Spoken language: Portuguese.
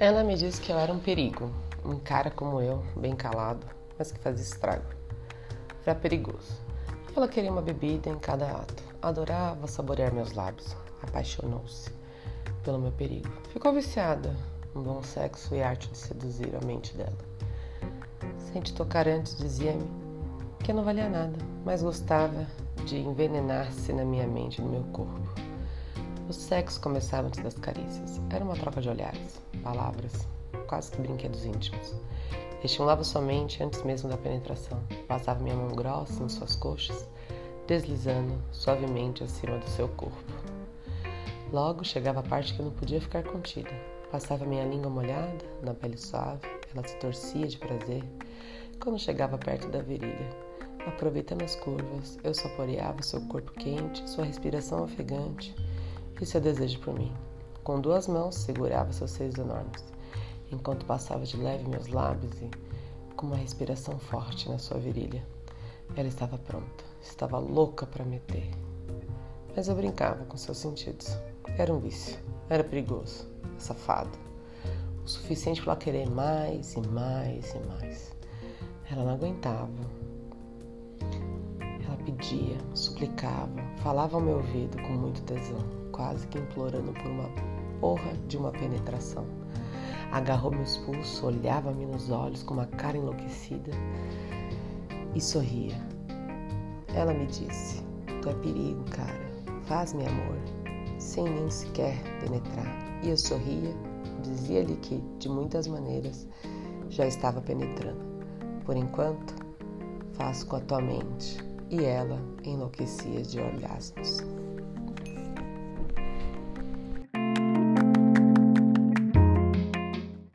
Ela me disse que eu era um perigo, um cara como eu, bem calado, mas que fazia estrago. Era perigoso. Ela queria uma bebida em cada ato. Adorava saborear meus lábios. Apaixonou-se pelo meu perigo. Ficou viciada no bom sexo e arte de seduzir a mente dela. Sente tocar antes, dizia-me que não valia nada, mas gostava de envenenar-se na minha mente e no meu corpo. O sexo começava antes das carícias. Era uma troca de olhares, palavras, quase que brinquedos íntimos. Estimulava sua mente antes mesmo da penetração. Passava minha mão grossa em suas coxas, deslizando suavemente acima do seu corpo. Logo chegava a parte que não podia ficar contida. Passava minha língua molhada na pele suave, ela se torcia de prazer. Quando chegava perto da virilha, aproveitando as curvas, eu saboreava seu corpo quente, sua respiração ofegante e seu desejo por mim. Com duas mãos segurava seus seios enormes, enquanto passava de leve meus lábios e com uma respiração forte na sua virilha. Ela estava pronta, estava louca para meter. Mas eu brincava com seus sentidos. Era um vício, era perigoso, safado. O suficiente para ela querer mais e mais e mais. Ela não aguentava. Pedia, suplicava, falava ao meu ouvido com muito tesão quase que implorando por uma porra de uma penetração. Agarrou meus pulsos, olhava-me nos olhos com uma cara enlouquecida e sorria. Ela me disse: Tu é perigo, cara. Faz-me amor, sem nem sequer penetrar. E eu sorria, dizia-lhe que, de muitas maneiras, já estava penetrando. Por enquanto, faço com a tua mente. E ela enlouquecia de orgasmos.